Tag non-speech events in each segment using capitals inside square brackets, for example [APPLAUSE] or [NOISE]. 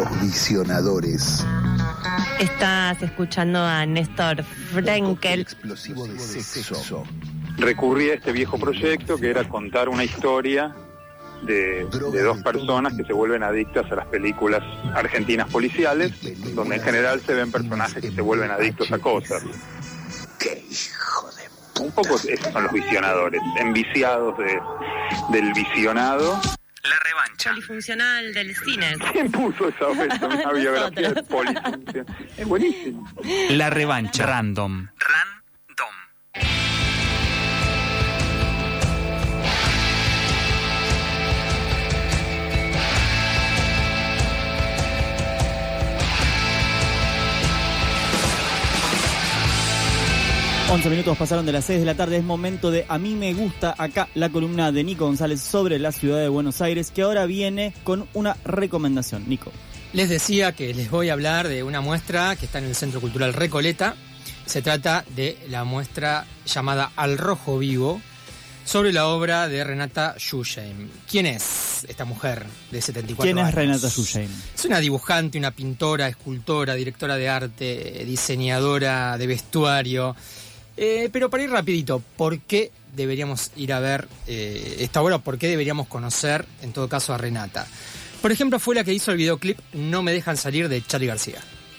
Los visionadores. Estás escuchando a Néstor Frenkel. Explosivo de sexo. recurrí a este viejo proyecto que era contar una historia de, de dos personas que se vuelven adictas a las películas argentinas policiales, donde en general se ven personajes que se vuelven adictos a cosas. ¡Qué hijo de Un poco esos son los visionadores, enviciados de, del visionado. La revancha. Polifuncional del cine. ¿Quién puso esa una [LAUGHS] biografía de polifunción? Es buenísimo. La revancha. Random. 11 minutos pasaron de las 6 de la tarde, es momento de A mí me gusta acá la columna de Nico González sobre la ciudad de Buenos Aires, que ahora viene con una recomendación. Nico. Les decía que les voy a hablar de una muestra que está en el Centro Cultural Recoleta. Se trata de la muestra llamada Al Rojo Vivo sobre la obra de Renata Schusheim. ¿Quién es esta mujer de 74 ¿Quién es años? Renata Schusheim? Es una dibujante, una pintora, escultora, directora de arte, diseñadora de vestuario. Eh, pero para ir rapidito, ¿por qué deberíamos ir a ver eh, esta obra? ¿Por qué deberíamos conocer, en todo caso, a Renata? Por ejemplo, fue la que hizo el videoclip No me dejan salir de Charlie García.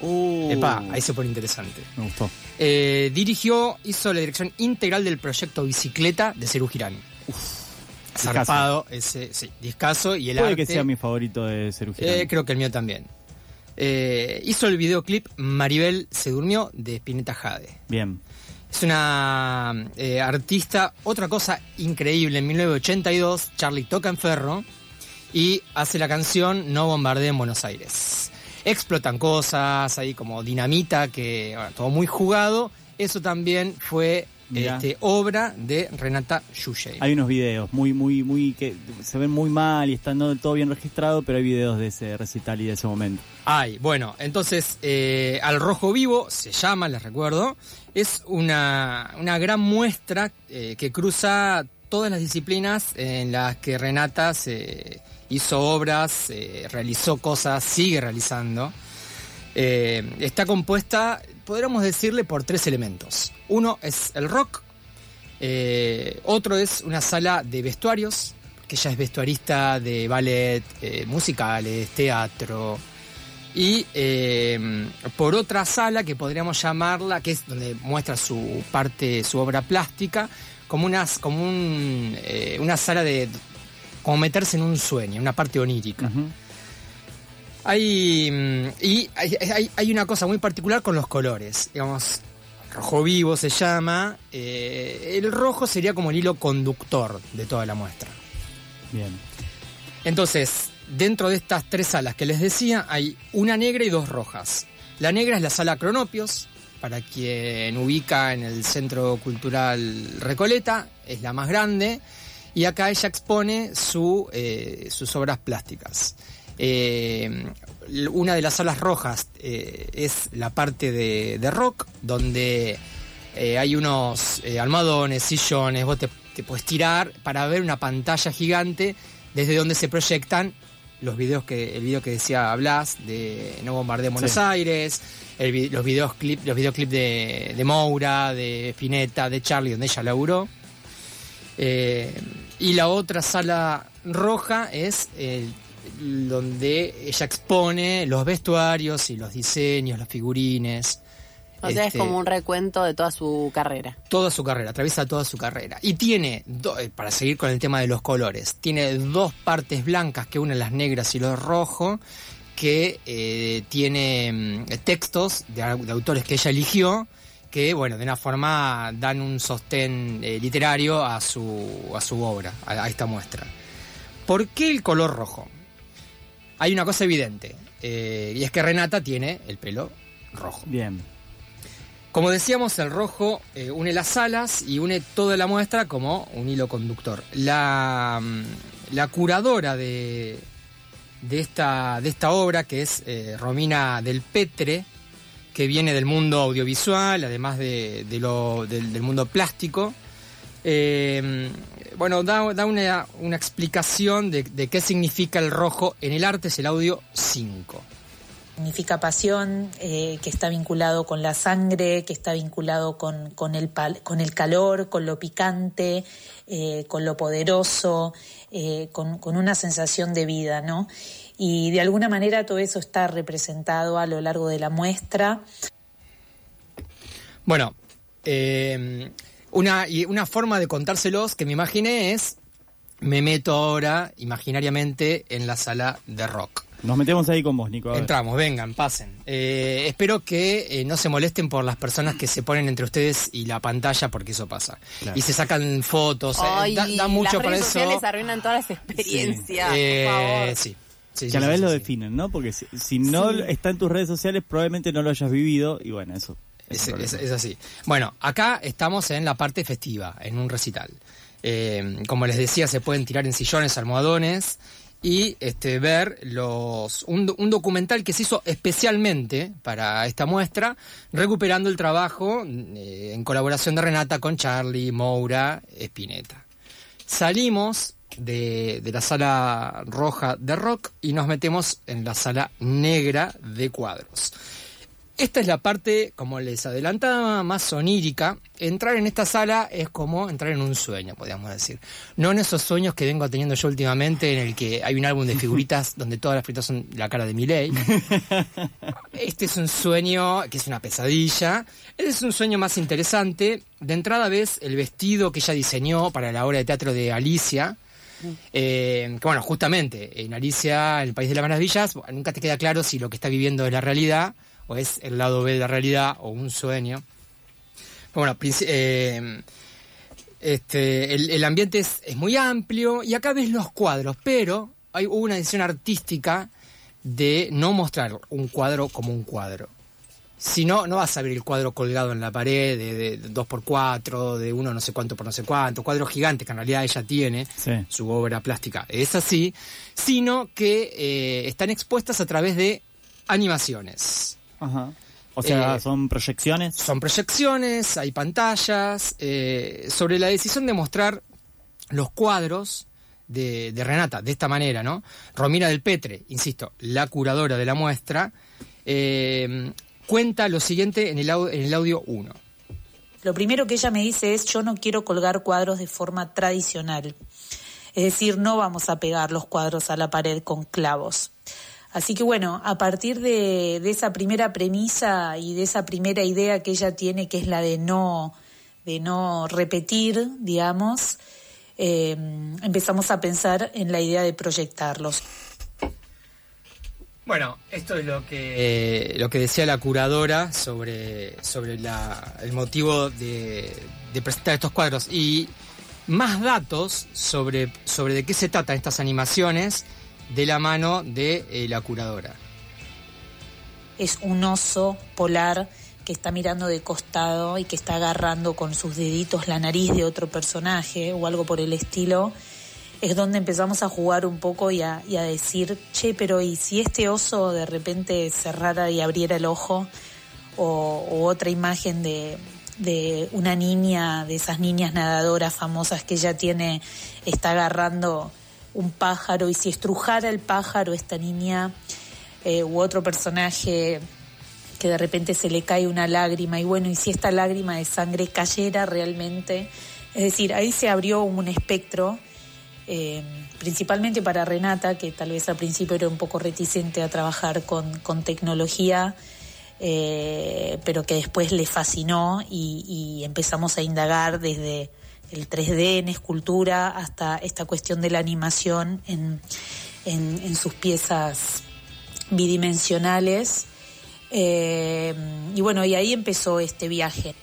Uh, Epa, ahí se pone interesante. Me gustó. Eh, dirigió, hizo la dirección integral del proyecto Bicicleta de Cerú Girán. Zarpado, ese, sí, discaso y el Puede arte. que sea mi favorito de Cerú Girán. Eh, creo que el mío también. Eh, hizo el videoclip Maribel se durmió de Spinetta Jade. Bien. Es una eh, artista, otra cosa increíble, en 1982 Charlie toca en ferro y hace la canción No bombardee en Buenos Aires. Explotan cosas, ahí como dinamita, que todo muy jugado. Eso también fue. Este, obra de Renata Yushey. Hay unos videos muy, muy, muy que se ven muy mal y están no todo bien registrados, pero hay videos de ese recital y de ese momento. Ay, bueno, entonces eh, Al Rojo Vivo se llama, les recuerdo, es una, una gran muestra eh, que cruza todas las disciplinas en las que Renata se hizo obras, eh, realizó cosas, sigue realizando. Eh, está compuesta, podríamos decirle, por tres elementos. Uno es el rock, eh, otro es una sala de vestuarios, que ella es vestuarista de ballet, eh, musicales, teatro. Y por otra sala que podríamos llamarla, que es donde muestra su parte, su obra plástica, como, unas, como un, una sala de. como meterse en un sueño, una parte onírica. Hay, mm, y hay, hay- hay una cosa muy particular con los colores. Digamos, rojo vivo se llama. eh, el rojo sería como el hilo conductor de toda la muestra. Bien. Entonces, dentro de estas tres salas que les decía, hay una negra y dos rojas. La negra es la sala Cronopios, para quien ubica en el Centro Cultural Recoleta, es la más grande, y acá ella expone su, eh, sus obras plásticas. Eh, una de las salas rojas eh, es la parte de, de rock, donde eh, hay unos almohadones, sillones, vos te, te puedes tirar para ver una pantalla gigante desde donde se proyectan los videos que el video que decía Blas de No Bombardee en Buenos Sí. Aires, el los videos clip, los videoclips de, de Moura, de Spinetta, de Charlie, donde ella laburó. Eh, y la otra sala roja es el- donde ella expone los vestuarios y los diseños, los figurines. O sea, es Este, como un recuento de toda su carrera. toda su carrera, atraviesa toda su carrera. Y tiene, do- eh, para seguir con el tema de los colores, tiene dos partes blancas que unen las negras y los rojos, que eh, tiene mm, textos de autores que ella eligió, que, bueno, de una forma dan un sostén eh, literario a su, a su obra, a, a esta muestra. ¿Por qué el color rojo? Hay una cosa evidente, eh, y es que Renata tiene el pelo rojo. Bien. Como decíamos, el rojo eh, une las alas y une toda la muestra como un hilo conductor. La, mm, la curadora de, de, esta, de esta obra, que es eh, Romina del Petre, que viene del mundo audiovisual, además de, de lo, del, del mundo plástico, bueno, da, da una, una explicación de, de qué significa el rojo en el arte, es el audio 5. Significa pasión, eh, que está vinculado con la sangre, que está vinculado con, con, el, pal- con el calor, con lo picante, eh, con lo poderoso, eh, con, con una sensación de vida, ¿no? Y de alguna manera todo eso está representado a lo largo de la muestra. Bueno, una, y una forma de contárselos que me imaginé es, me meto ahora imaginariamente en la sala de rock. Nos metemos ahí con vos, Nico. a ver. Entramos, vengan, pasen. Eh, espero que eh, no se molesten por las personas que se ponen entre ustedes y la pantalla, porque eso pasa. Claro. Y se sacan fotos, eh, Ay, da, da mucho las para redes eso. sociales arruinan todas las experiencias, Eh, por favor. sí. Sí, que sí, a la sí, vez sí, lo sí. definen, ¿no? Porque si, si no Sí. está en tus redes sociales, probablemente no lo hayas vivido y bueno, eso. Es, así. Bueno, acá estamos en la parte festiva, en un recital. Eh, como les decía, se pueden tirar en sillones, almohadones y este, ver los un, do- un documental que se hizo especialmente para esta muestra, recuperando el trabajo eh, en colaboración de Renata con Charlie, Moura, Spinetta. Salimos de, de la sala roja de rock y nos metemos en la sala negra de cuadros. Esta es la parte, como les adelantaba, más onírica. Entrar en esta sala es como entrar en un sueño, podríamos decir. No en esos sueños que vengo teniendo yo últimamente, en el que hay un álbum de figuritas [LAUGHS] donde todas las figuritas son la cara de Miley. Este es un sueño que es una pesadilla. Este es un sueño más interesante. De entrada ves el vestido que ella diseñó para la obra de teatro de Alicia. Eh, que bueno, justamente en Alicia, en el País de las Maravillas, nunca te queda claro si lo que está viviendo es la realidad o es el lado B de la realidad o un sueño. Bueno, eh, este, el, el ambiente es, es muy amplio y acá ves los cuadros, pero hay hubo una decisión artística de no mostrar un cuadro como un cuadro. Si no, no vas a ver el cuadro colgado en la pared de, de 2x4, de uno no sé cuánto por no sé cuánto, cuadros gigantes que en realidad ella tiene, Sí. su obra plástica es así, sino que eh, están expuestas a través de animaciones. Ajá. O sea, Eh, son proyecciones. Son proyecciones, hay pantallas, eh, sobre la decisión de mostrar los cuadros de, de Renata, de esta manera, ¿no? Romina del Petre, insisto, la curadora de la muestra, eh, cuenta lo siguiente en el, au- en el audio 1. Lo primero que ella me dice es, yo no quiero colgar cuadros de forma tradicional. Es decir, no vamos a pegar los cuadros a la pared con clavos. Así que bueno, a partir de, esa primera premisa y de esa primera idea que ella tiene, que es la de no, de no repetir, digamos, eh, empezamos a pensar en la idea de proyectarlos. Bueno, esto es lo que, lo que decía la curadora sobre, sobre el motivo de, de presentar estos cuadros. Y más datos sobre, sobre de qué se tratan estas animaciones de la mano de eh, la curadora. es un oso polar que está mirando de costado y que está agarrando con sus deditos la nariz de otro personaje o algo por el estilo, es donde empezamos a jugar un poco y a, decir, che, pero ¿y si este oso de repente cerrara y abriera el ojo? O, o otra imagen de, de una niña, de esas niñas nadadoras famosas que ella tiene, está agarrando un pájaro y si estrujara el pájaro esta niña eh, u otro personaje que de repente se le cae una lágrima y bueno, y si esta lágrima de sangre cayera realmente, es decir, ahí se abrió un espectro, eh, principalmente para Renata, que tal vez al principio era un poco reticente a trabajar con, tecnología, eh, pero que después le fascinó y empezamos a indagar desde el 3D en escultura hasta esta cuestión de la animación en, en, sus piezas bidimensionales. Eh, y bueno, y ahí empezó este viaje.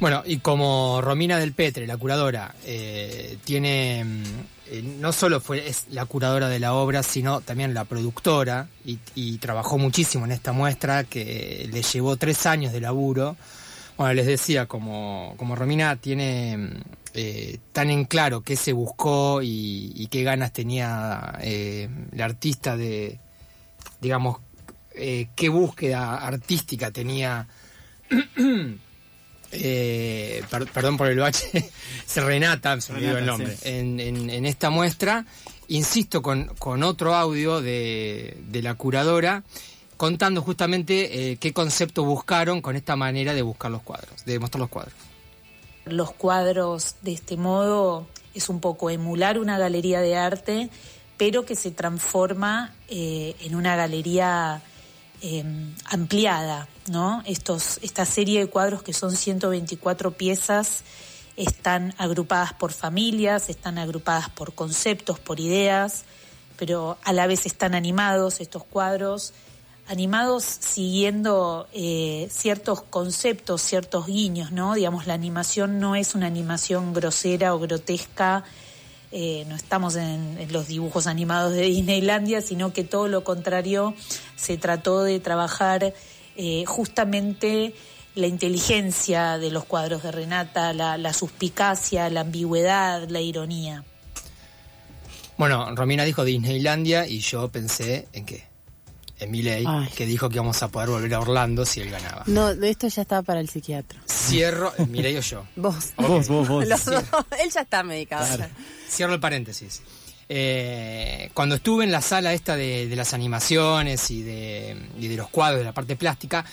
Bueno, y como Romina del Petre, la curadora, eh, tiene mm, eh, no solo fue es la curadora de la obra, sino también la productora y trabajó muchísimo en esta muestra que le llevó tres años de laburo. Bueno, les decía, como, como Romina tiene eh, tan en claro qué se buscó y, y qué ganas tenía eh, la artista de, digamos, eh, qué búsqueda artística tenía [CLEARS THROAT] eh, per- perdón por el bache, [LAUGHS] se Renata, se me olvidó el nombre, sí. en, en- en esta muestra, insisto con, con otro audio de, de la curadora, contando justamente eh, qué concepto buscaron con esta manera de buscar los cuadros, de mostrar los cuadros. Los cuadros de este modo es un poco emular una galería de arte, pero que se transforma eh, en una galería eh, ampliada, ¿no? Estos, esta serie de cuadros que son 124 piezas están agrupadas por familias, están agrupadas por conceptos, por ideas, pero a la vez están animados estos cuadros, animados siguiendo eh, ciertos conceptos, ciertos guiños, ¿no? Digamos, la animación no es una animación grosera o grotesca, eh, no estamos en, los dibujos animados de Disneylandia, sino que todo lo contrario, se trató de trabajar eh, justamente la inteligencia de los cuadros de Renata, la, la suspicacia, la ambigüedad, la ironía. Bueno, Romina dijo Disneylandia y yo pensé en qué. Miley, que dijo que íbamos a poder volver a Orlando si él ganaba. No, esto ya está para el psiquiatra. Cierro, Miley o yo. [LAUGHS] Vos. Vos, vos, vos. Los dos. [LAUGHS] Él ya está medicado. Claro. Cierro el paréntesis. Eh, cuando estuve en la sala esta de, de las animaciones y de, y de los cuadros, de la parte plástica,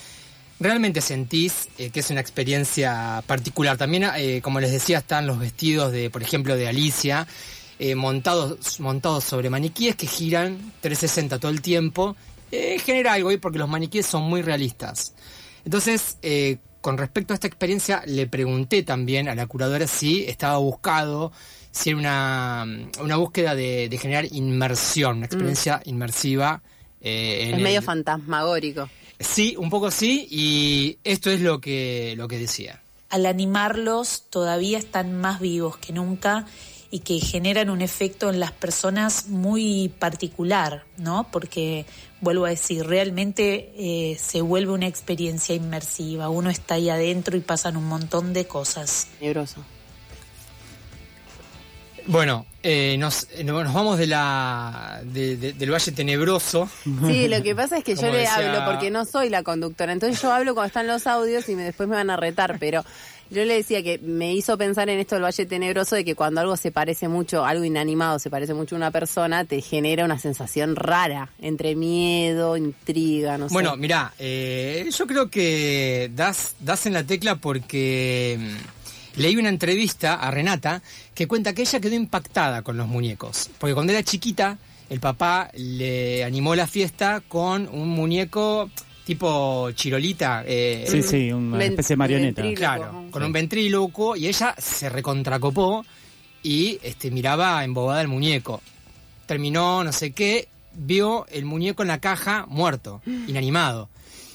realmente sentís eh, que es una experiencia particular. También, eh, como les decía, están los vestidos de, por ejemplo, de Alicia, eh, montados, montados sobre maniquíes que giran 360 todo el tiempo. Eh, genera algo ahí porque los maniquíes son muy realistas. Entonces, eh, con respecto a esta experiencia, le pregunté también a la curadora si estaba buscado, si era una, una búsqueda de, de generar inmersión, una experiencia inmersiva. eh, en Es medio el- fantasmagórico. Sí, un poco sí, y esto es lo que, lo que decía. Al animarlos todavía están más vivos que nunca y que generan un efecto en las personas muy particular, ¿no? Porque, vuelvo a decir, realmente eh, se vuelve una experiencia inmersiva. Uno está ahí adentro y pasan un montón de cosas. Nebroso. Bueno, eh, nos, eh, nos vamos de la, de- de- del Valle Tenebroso. Sí, lo que pasa es que [LAUGHS] yo le decía- hablo porque no soy la conductora. Entonces yo hablo cuando están los audios y me, después me van a retar. Pero yo le decía que me hizo pensar en esto del Valle Tenebroso de que cuando algo se parece mucho, algo inanimado se parece mucho a una persona, te genera una sensación rara entre miedo, intriga, no sé. Bueno, mirá, eh, yo creo que das, das en la tecla porque mm, leí una entrevista a Renata que cuenta que ella quedó impactada con los muñecos. Porque cuando era chiquita, el papá le animó la fiesta con un muñeco tipo chirolita. eh, Sí, sí, una especie de marioneta. Claro, con un ventríloco y ella se recontracopó y este, miraba embobada el muñeco. Terminó, no sé qué, vio el muñeco en la caja muerto, [GASPS] inanimado.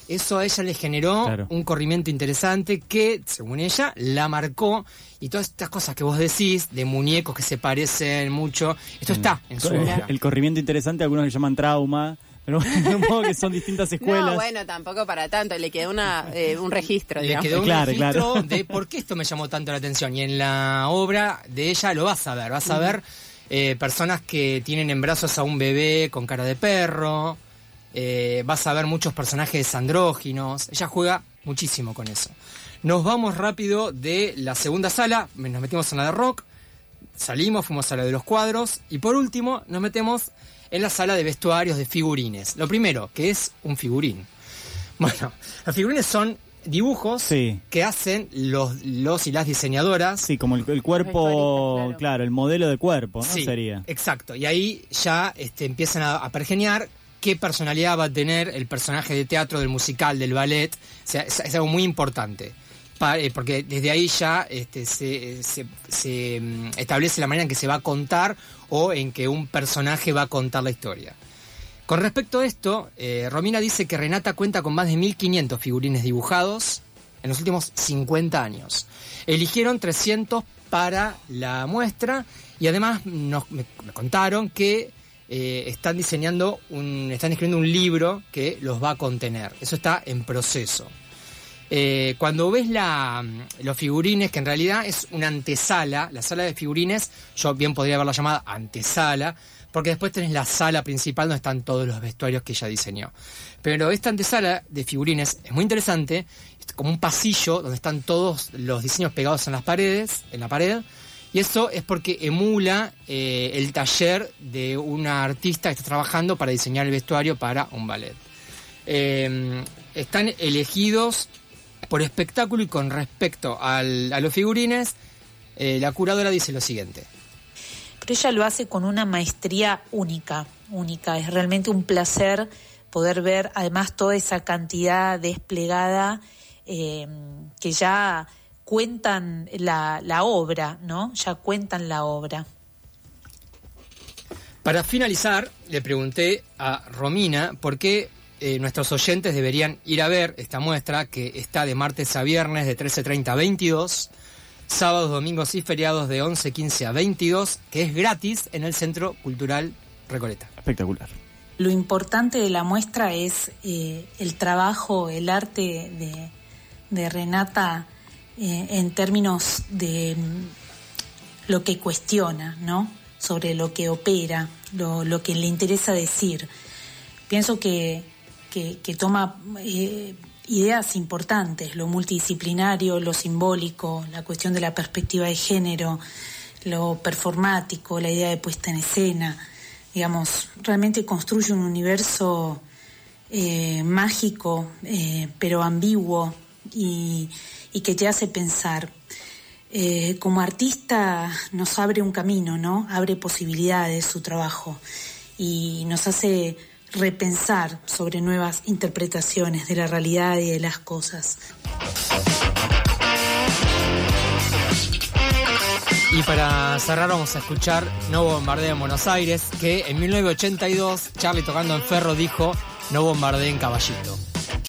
Eso a ella le generó Claro. un corrimiento interesante que, según ella, la marcó. Y todas estas cosas que vos decís, de muñecos que se parecen mucho, esto está en su obra. El corrimiento interesante, algunos le llaman trauma, pero [LAUGHS] supongo que son distintas escuelas. No, bueno, tampoco para tanto. Le quedó una, eh, un registro, Le digamos. quedó un Claro, registro claro. de por qué esto me llamó tanto la atención. Y en la obra de ella lo vas a ver. Vas a ver eh, personas que tienen en brazos a un bebé con cara de perro. eh, vas a ver muchos personajes andróginos. Ella juega muchísimo con eso. Nos vamos rápido de la segunda sala. Nos metimos en la de rock. Salimos, fuimos a la de los cuadros. Y por último, nos metemos en la sala de vestuarios de figurines. Lo primero, que es un figurín. [LAUGHS] Bueno, los figurines son dibujos Sí. que hacen los, los y las diseñadoras. Sí, como el, el cuerpo, claro. claro. el modelo de cuerpo, ¿no? Sí, Sería. Exacto. Y ahí ya este, empiezan a, a pergeñar qué personalidad va a tener el personaje de teatro, del musical, del ballet. O sea, es, es algo muy importante. Eh, porque desde ahí ya este, se, mm, establece la manera en que se va a contar o en que un personaje va a contar la historia. Con respecto a esto, eh, Romina dice que Renata cuenta con más de 1500 figurines dibujados en los últimos 50 años. Eligieron 300 para la muestra y además nos, me, contaron que eh, están diseñando están escribiendo un libro que los va a contener. Eso está en proceso. Eh, cuando ves la, los figurines, que en realidad es una antesala, la sala de figurines, yo bien podría haberla llamada antesala, porque después tenés la sala principal donde están todos los vestuarios que ella diseñó. Pero esta antesala de figurines es muy interesante, es como un pasillo donde están todos los diseños pegados en las paredes, en la pared, y eso es porque emula eh, el taller de una artista que está trabajando para diseñar el vestuario para un ballet. eh, están elegidos por espectáculo y con respecto al- a los figurines, eh, la curadora dice lo siguiente. pero ella lo hace con una maestría única, única. Es realmente un placer poder ver además toda esa cantidad desplegada eh, que ya cuentan la, la obra, ¿no? Ya cuentan la obra. Para finalizar, le pregunté a Romina por qué eh, nuestros oyentes deberían ir a ver esta muestra que está de martes a viernes de 13.30 a 22, sábados, domingos y feriados de 11.15 a 22, que es gratis en el Centro Cultural Recoleta. Espectacular. Lo importante de la muestra es eh, el trabajo, el arte de, de Renata eh, en términos de mm, lo que cuestiona, ¿no? Sobre lo que opera, lo, lo que le interesa decir. Pienso que, que, toma eh, ideas importantes, lo multidisciplinario, lo simbólico, la cuestión de la perspectiva de género, lo performático, la idea de puesta en escena digamos, realmente construye un universo eh, mágico, eh, pero ambiguo y, que te hace pensar. Como artista nos abre un camino, ¿no? Abre posibilidades su trabajo y nos hace repensar sobre nuevas interpretaciones de la realidad y de las cosas. Y para cerrar vamos a escuchar No bombardeo en Buenos Aires, que en 1982 Charlie tocando en Ferro dijo No bombardeen caballito.